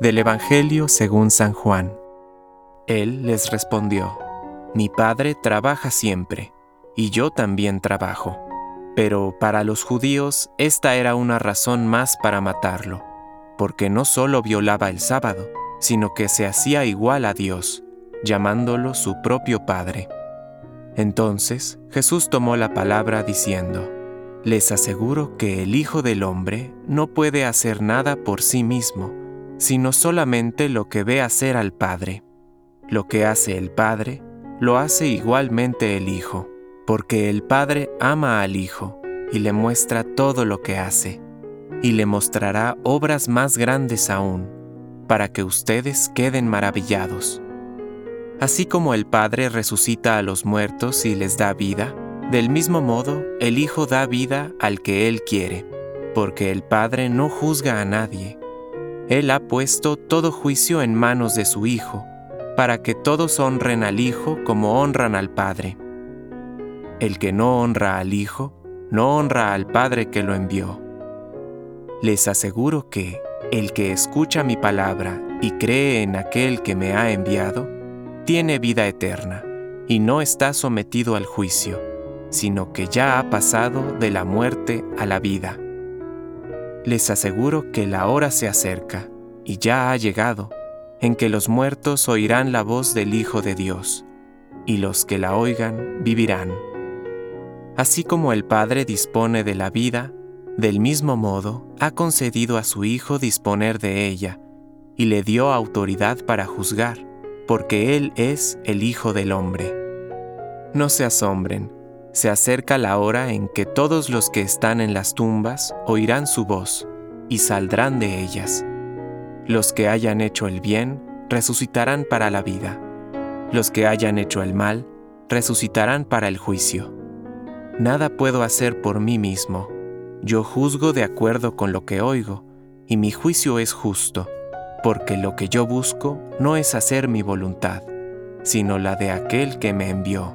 Del Evangelio según San Juan. Él les respondió, Mi Padre trabaja siempre, y yo también trabajo. Pero para los judíos esta era una razón más para matarlo, porque no solo violaba el sábado, sino que se hacía igual a Dios, llamándolo su propio Padre. Entonces Jesús tomó la palabra diciendo, Les aseguro que el Hijo del Hombre no puede hacer nada por sí mismo, sino solamente lo que ve hacer al Padre. Lo que hace el Padre, lo hace igualmente el Hijo, porque el Padre ama al Hijo y le muestra todo lo que hace, y le mostrará obras más grandes aún, para que ustedes queden maravillados. Así como el Padre resucita a los muertos y les da vida, del mismo modo el Hijo da vida al que Él quiere, porque el Padre no juzga a nadie. Él ha puesto todo juicio en manos de su Hijo, para que todos honren al Hijo como honran al Padre. El que no honra al Hijo, no honra al Padre que lo envió. Les aseguro que el que escucha mi palabra y cree en aquel que me ha enviado, tiene vida eterna y no está sometido al juicio, sino que ya ha pasado de la muerte a la vida. Les aseguro que la hora se acerca, y ya ha llegado, en que los muertos oirán la voz del Hijo de Dios, y los que la oigan vivirán. Así como el Padre dispone de la vida, del mismo modo ha concedido a su Hijo disponer de ella, y le dio autoridad para juzgar porque Él es el Hijo del Hombre. No se asombren, se acerca la hora en que todos los que están en las tumbas oirán su voz y saldrán de ellas. Los que hayan hecho el bien resucitarán para la vida. Los que hayan hecho el mal resucitarán para el juicio. Nada puedo hacer por mí mismo. Yo juzgo de acuerdo con lo que oigo, y mi juicio es justo porque lo que yo busco no es hacer mi voluntad, sino la de aquel que me envió.